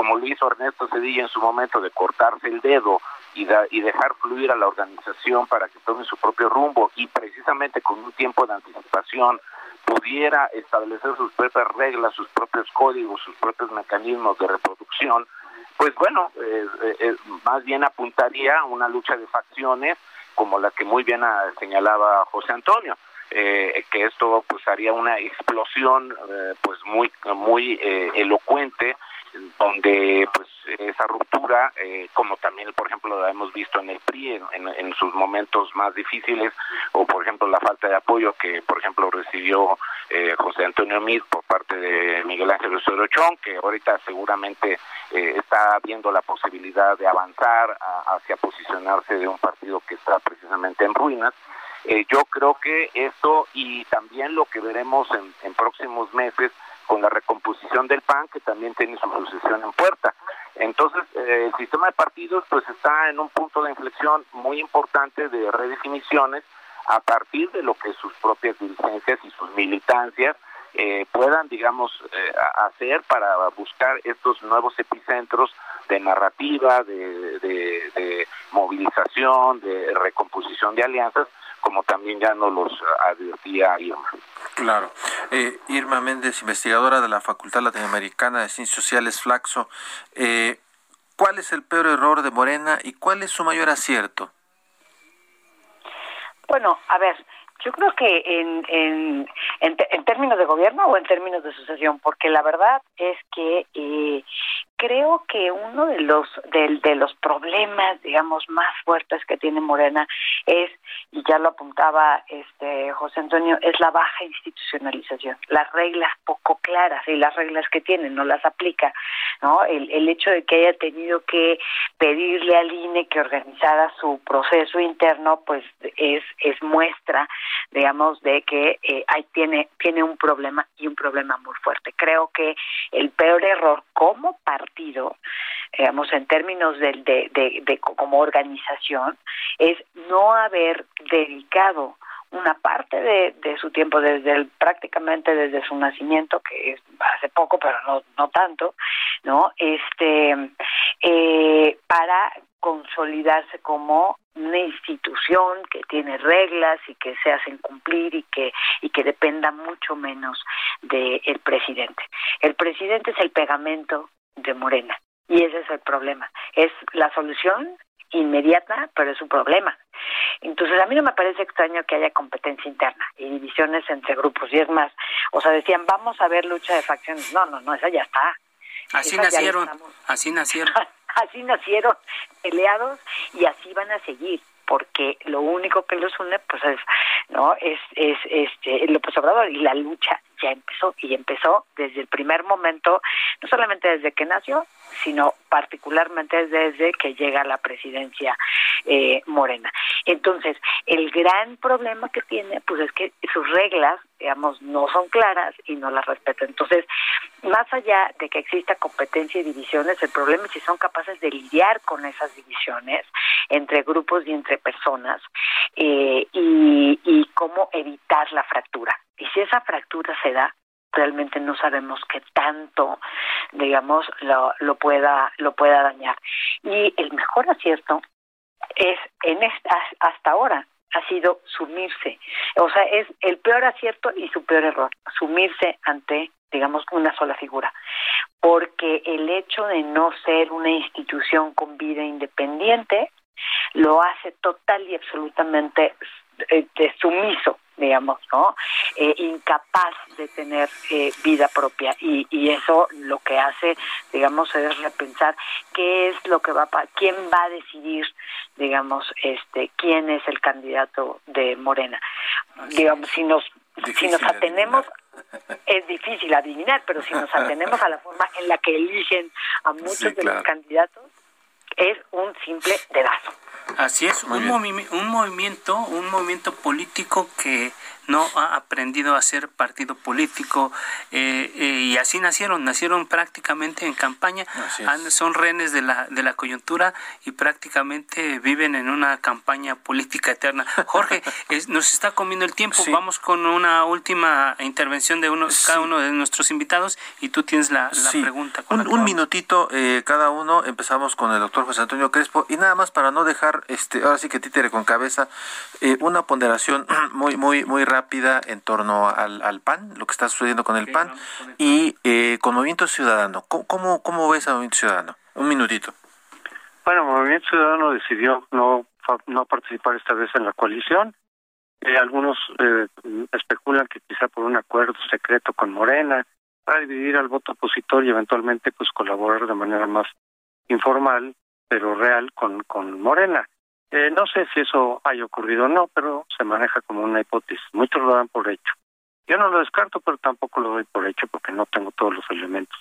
como lo hizo Ernesto Cedilla en su momento de cortarse el dedo y, y dejar fluir a la organización para que tome su propio rumbo y precisamente con un tiempo de anticipación pudiera establecer sus propias reglas, sus propios códigos, sus propios mecanismos de reproducción, pues bueno, eh, eh, eh, más bien apuntaría a una lucha de facciones como la que muy bien ah, señalaba José Antonio. que esto pues haría una explosión pues muy muy elocuente donde pues esa ruptura, eh, como también por ejemplo la hemos visto en el PRI en, sus momentos más difíciles, o por ejemplo la falta de apoyo que por ejemplo recibió eh, José Antonio Mid por parte de Miguel Ángel Sorochón, que ahorita seguramente eh, está viendo la posibilidad de avanzar hacia posicionarse de un partido que está precisamente en ruinas. yo creo que esto y también lo que veremos en próximos meses con la recomposición del PAN, que también tiene su sucesión en puerta. Entonces, eh, el sistema de partidos pues está en un punto de inflexión muy importante de redefiniciones a partir de lo que sus propias dirigencias y sus militancias eh, puedan, digamos, eh, hacer para buscar estos nuevos epicentros de narrativa, de, de, movilización, de recomposición de alianzas, como también ya nos los advertía Irma. Claro. Eh, Irma Méndez, investigadora de la Facultad Latinoamericana de Ciencias Sociales, Flaxo. Eh, ¿Cuál es el peor error de Morena y cuál es su mayor acierto? Bueno, a ver, yo creo que en, en, en, términos de gobierno o en términos de sucesión, porque la verdad es que eh, creo que uno de los de, de, los problemas, digamos, más fuertes que tiene Morena es, y ya lo apuntaba este José Antonio, es la baja institucionalización, las reglas poco claras y las reglas que tiene no las aplica, ¿no? El, el hecho de que haya tenido que pedirle al INE que organizara su proceso interno, pues es es muestra digamos, de que eh, ahí tiene, tiene un problema y un problema muy fuerte. Creo que el peor error como partido, digamos, en términos de, de, de, como organización, es no haber dedicado una parte de, de su tiempo desde el, prácticamente desde su nacimiento que es hace poco pero no no tanto no este eh, para consolidarse como una institución que tiene reglas y que se hacen cumplir y que y que dependa mucho menos del el presidente. El presidente es el pegamento de Morena y ese es el problema. Es la solución inmediata, pero es un problema. Entonces, a mí no me parece extraño que haya competencia interna y divisiones entre grupos. Y es más, o sea, decían, vamos a ver lucha de facciones. No, no, no, esa ya está. Así nacieron, así nacieron. *laughs* así nacieron peleados y así van a seguir porque lo único que los une pues es no es es este López Obrador y la lucha ya empezó y empezó desde el primer momento no solamente desde que nació sino particularmente desde que llega la presidencia eh, Morena. Entonces, el gran problema que tiene, pues es que sus reglas, digamos, no son claras y no las respeta. Entonces, más allá de que exista competencia y divisiones, el problema es si son capaces de lidiar con esas divisiones entre grupos y entre personas eh, y, y cómo evitar la fractura. Y si esa fractura se da, realmente no sabemos qué tanto digamos lo, lo pueda lo pueda dañar. Y el mejor acierto es en esta, hasta ahora ha sido sumirse. O sea es el peor acierto y su peor error sumirse ante digamos una sola figura. Porque el hecho de no ser una institución con vida independiente lo hace total y absolutamente eh, sumiso digamos, ¿no? Eh, incapaz de tener eh, vida propia y, y eso lo que hace, digamos, es repensar qué es lo que va a quién va a decidir, digamos, este, quién es el candidato de Morena. digamos, si nos si nos atenemos *laughs* es difícil adivinar, pero si nos atenemos a la forma en la que eligen a *laughs* muchos de los candidatos es un simple dedazo. Así es, un, un movimiento, un movimiento político que no ha aprendido a ser partido político eh, eh, y así nacieron, nacieron prácticamente en campaña, son rehenes de la, de la coyuntura y prácticamente viven en una campaña política eterna. Jorge, *laughs* nos está comiendo el tiempo, vamos con una última intervención de uno, cada uno de nuestros invitados y tú tienes la, pregunta. un, minutito eh, cada uno, empezamos con el doctor José Antonio Crespo. Y nada más para no dejar, este ahora sí que títere con cabeza, una ponderación *clears throat* muy, muy, muy rápida en torno al, al PAN, lo que está sucediendo con el PAN y eh, con Movimiento Ciudadano. ¿Cómo, ¿Cómo ves a Movimiento Ciudadano? Un minutito. Bueno, Movimiento Ciudadano decidió no, no participar esta vez en la coalición. Eh, algunos eh, especulan que quizá por un acuerdo secreto con Morena para dividir al voto opositor y eventualmente pues colaborar de manera más informal pero real con, con Morena. Eh, no sé si eso haya ocurrido o no, pero se maneja como una hipótesis. Muchos lo dan por hecho. Yo no lo descarto, pero tampoco lo doy por hecho porque no tengo todos los elementos.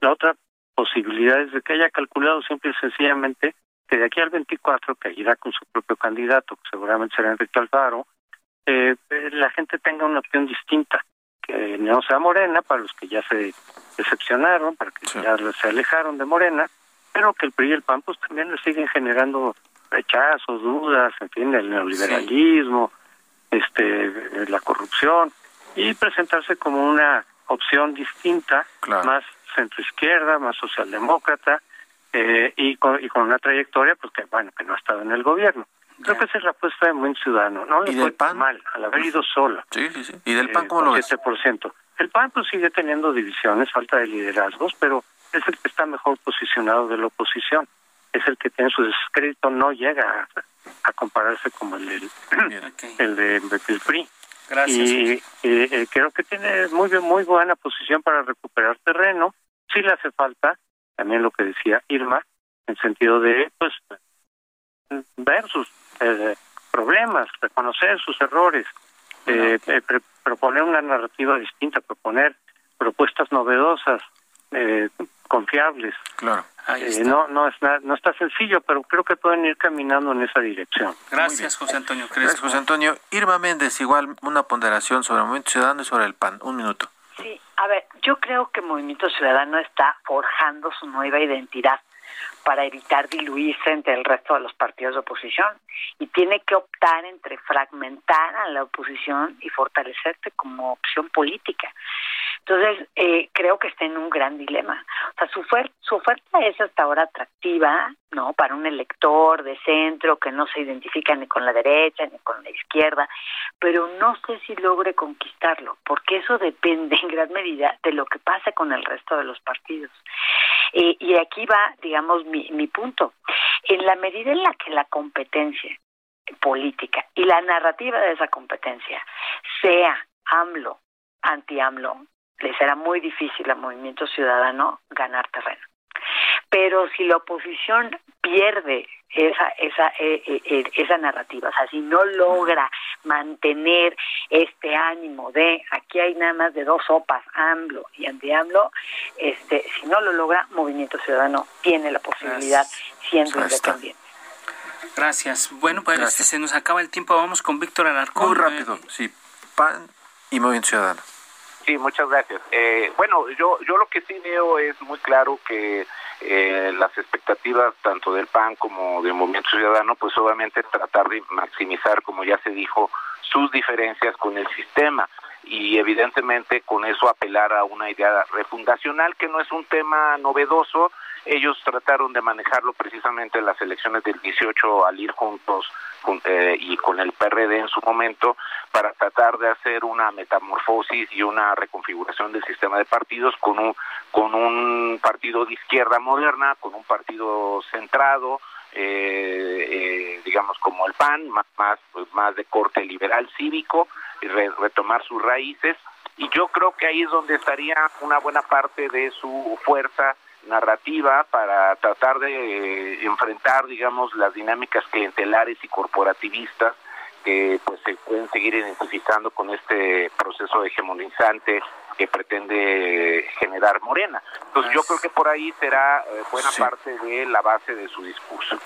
La otra posibilidad es de que haya calculado simple y sencillamente que de aquí al 24, que irá con su propio candidato, que seguramente será Enrique Alfaro, eh, la gente tenga una opción distinta, que no sea Morena, para los que ya se decepcionaron, para que ya se alejaron de Morena, pero que el PRI y el PAN pues también le siguen generando rechazos, dudas, en fin, el neoliberalismo, este, la corrupción, y presentarse como una opción distinta, más centroizquierda, más socialdemócrata, eh, y, con, y con una trayectoria, pues que bueno, que no ha estado en el gobierno. Creo que esa es la apuesta de buen ciudadano. No le fue PAN? mal al haber ido solo. Sí, sí, sí. ¿Y del PAN cómo lo ves? El PAN pues sigue teniendo divisiones, falta de liderazgos, pero es el que está mejor posicionado de la oposición. Es el que tiene su descrédito, no llega a, compararse como el, del, *clears throat* el de, del PRI. Gracias. Y, eh, creo que tiene muy muy buena posición para recuperar terreno. Sí le hace falta, también lo que decía Irma, en sentido de pues ver sus eh, problemas, reconocer sus errores, eh, proponer una narrativa distinta, proponer propuestas novedosas, eh, confiables. Claro. no no es no está sencillo, pero creo que pueden ir caminando en esa dirección. Gracias, José Antonio Gracias, José Antonio. Irma Méndez, igual una ponderación sobre el Movimiento Ciudadano y sobre el PAN. Un minuto. Sí, a ver, yo creo que Movimiento Ciudadano está forjando su nueva identidad para evitar diluirse entre el resto de los partidos de oposición y tiene que optar entre fragmentar a la oposición y fortalecerse como opción política. Entonces, eh, creo que está en un gran dilema. O sea, su, su oferta es hasta ahora atractiva, ¿no? Para un elector de centro que no se identifica ni con la derecha ni con la izquierda, pero no sé si logre conquistarlo, porque eso depende en gran medida de lo que pase con el resto de los partidos. Eh, y aquí va, digamos, mi, mi punto. En la medida en la que la competencia política y la narrativa de esa competencia sea AMLO, anti-AMLO, le será muy difícil al movimiento ciudadano ganar terreno. Pero si la oposición pierde esa esa eh, eh, eh, esa narrativa, o sea, si no logra mantener este ánimo de aquí hay nada más de dos sopas, AMLO y anti-AMLO, este, si no lo logra, Movimiento Ciudadano tiene la posibilidad siendo independiente. Gracias. Bueno, pues este, se nos acaba el tiempo. Vamos con Víctor Alarcón. Muy rápido, sí. PAN y Movimiento Ciudadano. Sí, muchas gracias. Eh, bueno, yo, yo lo que sí veo es muy claro que eh, las expectativas tanto del PAN como del Movimiento Ciudadano, pues obviamente tratar de maximizar, como ya se dijo, sus diferencias con el sistema y evidentemente con eso apelar a una idea refundacional que no es un tema novedoso, ellos trataron de manejarlo precisamente en las elecciones del 18 al ir juntos eh, y con el PRD en su momento para tratar de hacer una metamorfosis y una reconfiguración del sistema de partidos con un con un partido de izquierda moderna, con un partido centrado, eh, eh, digamos como el PAN, más más, pues, más de corte liberal cívico, y retomar sus raíces. Y yo creo que ahí es donde estaría una buena parte de su fuerza narrativa para tratar de eh, enfrentar, digamos, las dinámicas clientelares y corporativistas que pues se pueden seguir identificando con este proceso hegemonizante que pretende generar Morena. Entonces yo creo que por ahí será eh, buena parte de la base de su discurso.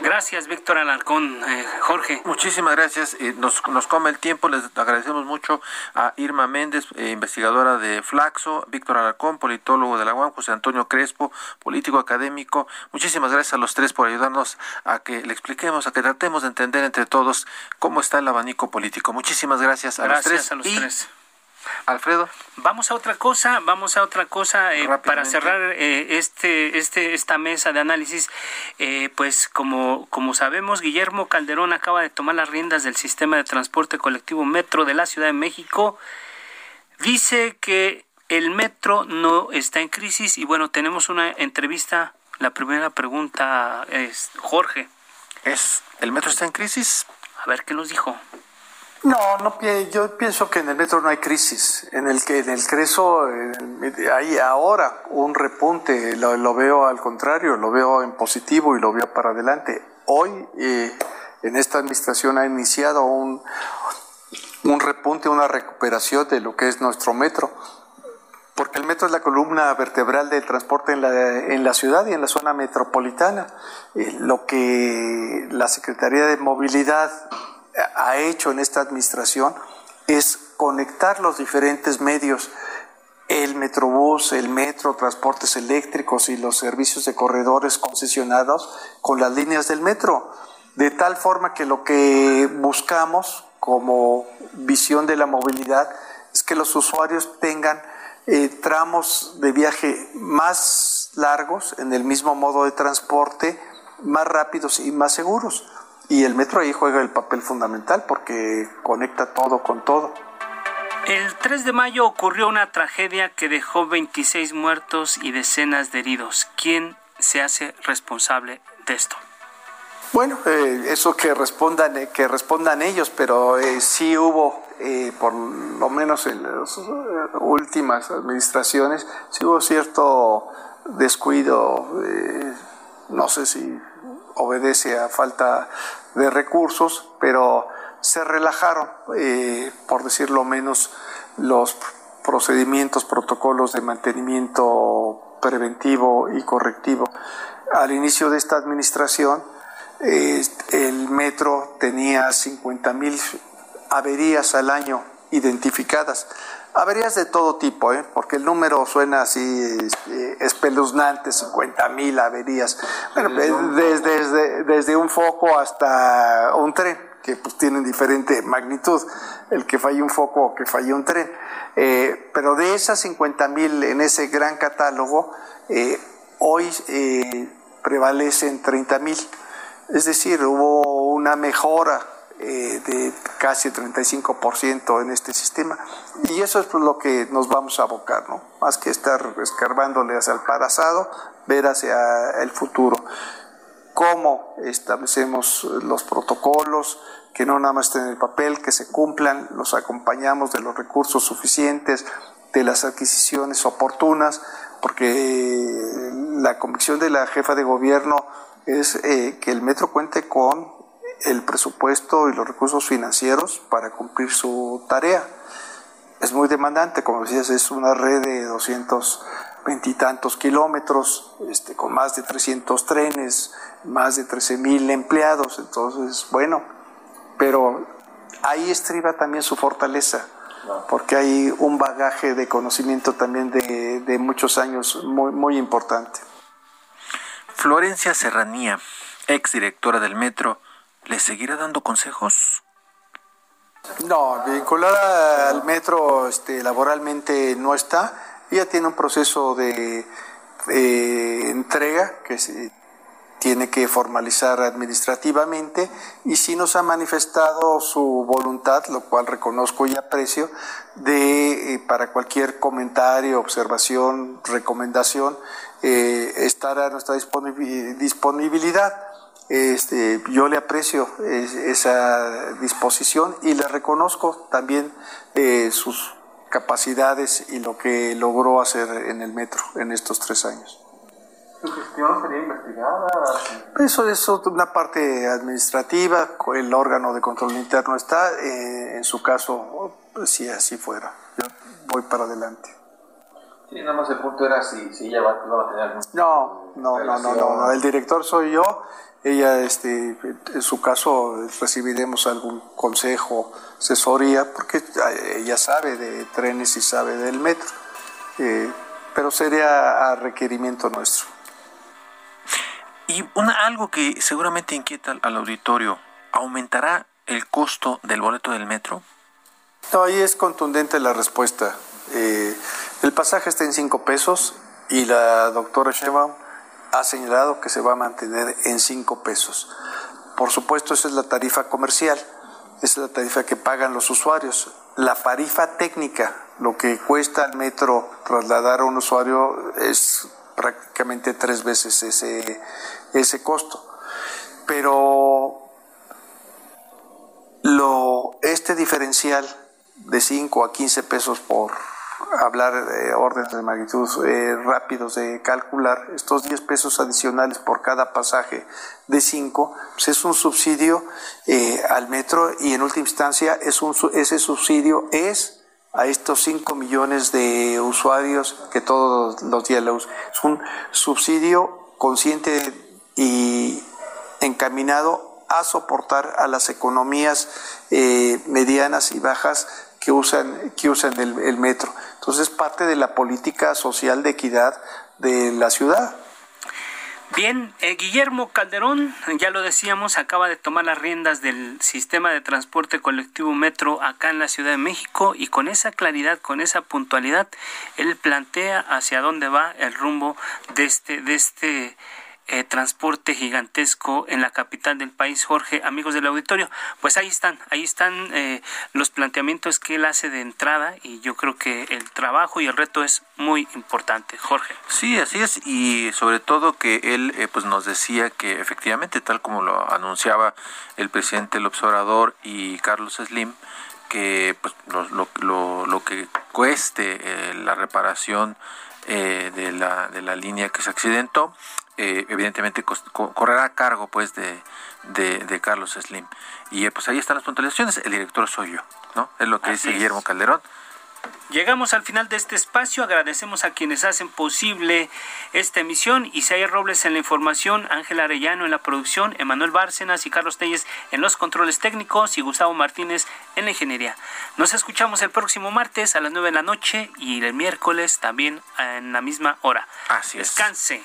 Gracias, Víctor Alarcón. Eh, Jorge. Muchísimas gracias. Eh, nos, nos come el tiempo. Les agradecemos mucho a Irma Méndez, eh, investigadora de Flaxo, Víctor Alarcón, politólogo de la UAM, José Antonio Crespo, político académico. Muchísimas gracias a los tres por ayudarnos a que le expliquemos, a que tratemos de entender entre todos cómo está el abanico político. Muchísimas gracias a los tres. A los tres. Alfredo. Vamos a otra cosa, vamos a otra cosa eh, para cerrar eh, este, este, esta mesa de análisis. Eh, pues como, como sabemos, Guillermo Calderón acaba de tomar las riendas del sistema de transporte colectivo Metro de la Ciudad de México. Dice que el metro no está en crisis y bueno, tenemos una entrevista. La primera pregunta es, Jorge. ¿Es el metro está en crisis? A ver qué nos dijo. No, no yo pienso que en el metro no hay crisis. En el que en el Creso hay ahora un repunte, lo, veo al contrario, lo veo en positivo y lo veo para adelante. Hoy eh, en esta administración ha iniciado un, un repunte, una recuperación de lo que es nuestro metro porque el metro es la columna vertebral del transporte en la, la ciudad y en la zona metropolitana. Eh, lo que la Secretaría de Movilidad ha hecho en esta administración es conectar los diferentes medios el Metrobús, el metro, transportes eléctricos y los servicios de corredores concesionados con las líneas del metro, de tal forma que lo que buscamos como visión de la movilidad es que los usuarios tengan eh, tramos de viaje más largos en el mismo modo de transporte, más rápidos y más seguros. Y el metro ahí juega el papel fundamental porque conecta todo con todo. El 3 de mayo ocurrió una tragedia que dejó 26 muertos y decenas de heridos. ¿Quién se hace responsable de esto? Bueno, eh, eso que respondan, eh, que respondan ellos, pero eh, sí hubo, por lo menos en las últimas administraciones, sí hubo cierto descuido, no sé si obedece a falta de recursos, pero se relajaron, por decirlo menos, los procedimientos, protocolos de mantenimiento preventivo y correctivo. Al inicio de esta administración, el metro tenía 50 mil averías al año identificadas. Averías de todo tipo, ¿eh? porque el número suena así este, espeluznante, 50 mil averías. Bueno, desde, desde, un foco hasta un tren, que pues tienen diferente magnitud, el que falle un foco o que falle un tren. Eh, pero de esas 50 mil en ese gran catálogo, eh, hoy prevalecen 30 mil. Es decir, hubo una mejora eh, de casi 35% en este sistema. Y eso es lo que nos vamos a abocar, ¿no? Más que estar escarbándole hacia el pasado, ver hacia el futuro. Cómo establecemos los protocolos, que no nada más estén en el papel, que se cumplan, los acompañamos de los recursos suficientes, de las adquisiciones oportunas, porque la convicción de la jefa de gobierno es eh, que el metro cuente con el presupuesto y los recursos financieros para cumplir su tarea. Es muy demandante, como decías, es una red de 220 veintitantos kilómetros, este, con más de 300 trenes, más de 13 mil empleados, entonces, bueno, pero ahí estriba también su fortaleza, porque hay un bagaje de conocimiento también de, de muchos años muy, muy importante. Florencia Serranía, ex directora del Metro, ¿le seguirá dando consejos? No, vinculada al metro este, laboralmente no está. Ella tiene un proceso de entrega que se tiene que formalizar administrativamente y sí nos ha manifestado su voluntad, lo cual reconozco y aprecio, de eh, para cualquier comentario, observación, recomendación, eh, estar a nuestra disponibilidad. Este, yo le aprecio esa disposición y le reconozco también eh, sus capacidades y lo que logró hacer en el metro en estos tres años. ¿Su gestión sería investigada? Eso es una parte administrativa, el órgano de control interno está, eh, en su caso, si así fuera. Yo voy para adelante. Sí, nada más el punto era si, si ella va, a tener algún... No, no, no, no, no, el director soy yo, ella, este, en su caso, recibiremos algún consejo, asesoría, porque ella sabe de trenes y sabe del metro, eh, pero sería a requerimiento nuestro. Y una, algo que seguramente inquieta al auditorio, ¿aumentará el costo del boleto del metro? No, ahí es contundente la respuesta. Eh, el pasaje está en cinco pesos y la doctora Sheinbaum ha señalado que se va a mantener en cinco pesos. Por supuesto, esa es la tarifa comercial, esa es la tarifa que pagan los usuarios. La tarifa técnica, lo que cuesta al metro trasladar a un usuario es prácticamente tres veces ese, ese costo. Pero este diferencial de 5 a 15 pesos por hablar de órdenes de magnitud eh, rápidos de calcular, estos 10 pesos adicionales por cada pasaje de 5, pues es un subsidio eh, al metro y en última instancia es un, ese subsidio es a estos 5 millones de usuarios que todos los usan. Es un subsidio consciente y encaminado a soportar a las economías eh, medianas y bajas que usan, que usan el, metro. Entonces, parte de la política social de equidad de la ciudad. Bien, eh, Guillermo Calderón, ya lo decíamos, acaba de tomar las riendas del sistema de transporte colectivo Metro acá en la Ciudad de México y con esa claridad, con esa puntualidad, él plantea hacia dónde va el rumbo de este, de este eh, transporte gigantesco en la capital del país, Jorge, amigos del auditorio. Pues ahí están, ahí están eh, los planteamientos que él hace de entrada y yo creo que el trabajo y el reto es muy importante, Jorge. Sí, así es y sobre todo que él eh, pues nos decía que efectivamente tal como lo anunciaba el presidente López Obrador y Carlos Slim, que pues lo, lo, lo que cueste la reparación de, la, de la línea que se accidentó eh, evidentemente correrá a cargo pues de, de, Carlos Slim. Y eh, pues ahí están las puntualizaciones, el director soy yo, ¿no? Es lo que dice Guillermo Calderón. Llegamos al final de este espacio. Agradecemos a quienes hacen posible esta emisión. Isaías Robles en la información, Ángel Arellano en la producción, Emanuel Bárcenas y Carlos Telles en los controles técnicos y Gustavo Martínez en la ingeniería. Nos escuchamos el próximo martes a las 9 de la noche y el miércoles también en la misma hora. Así es. Descanse.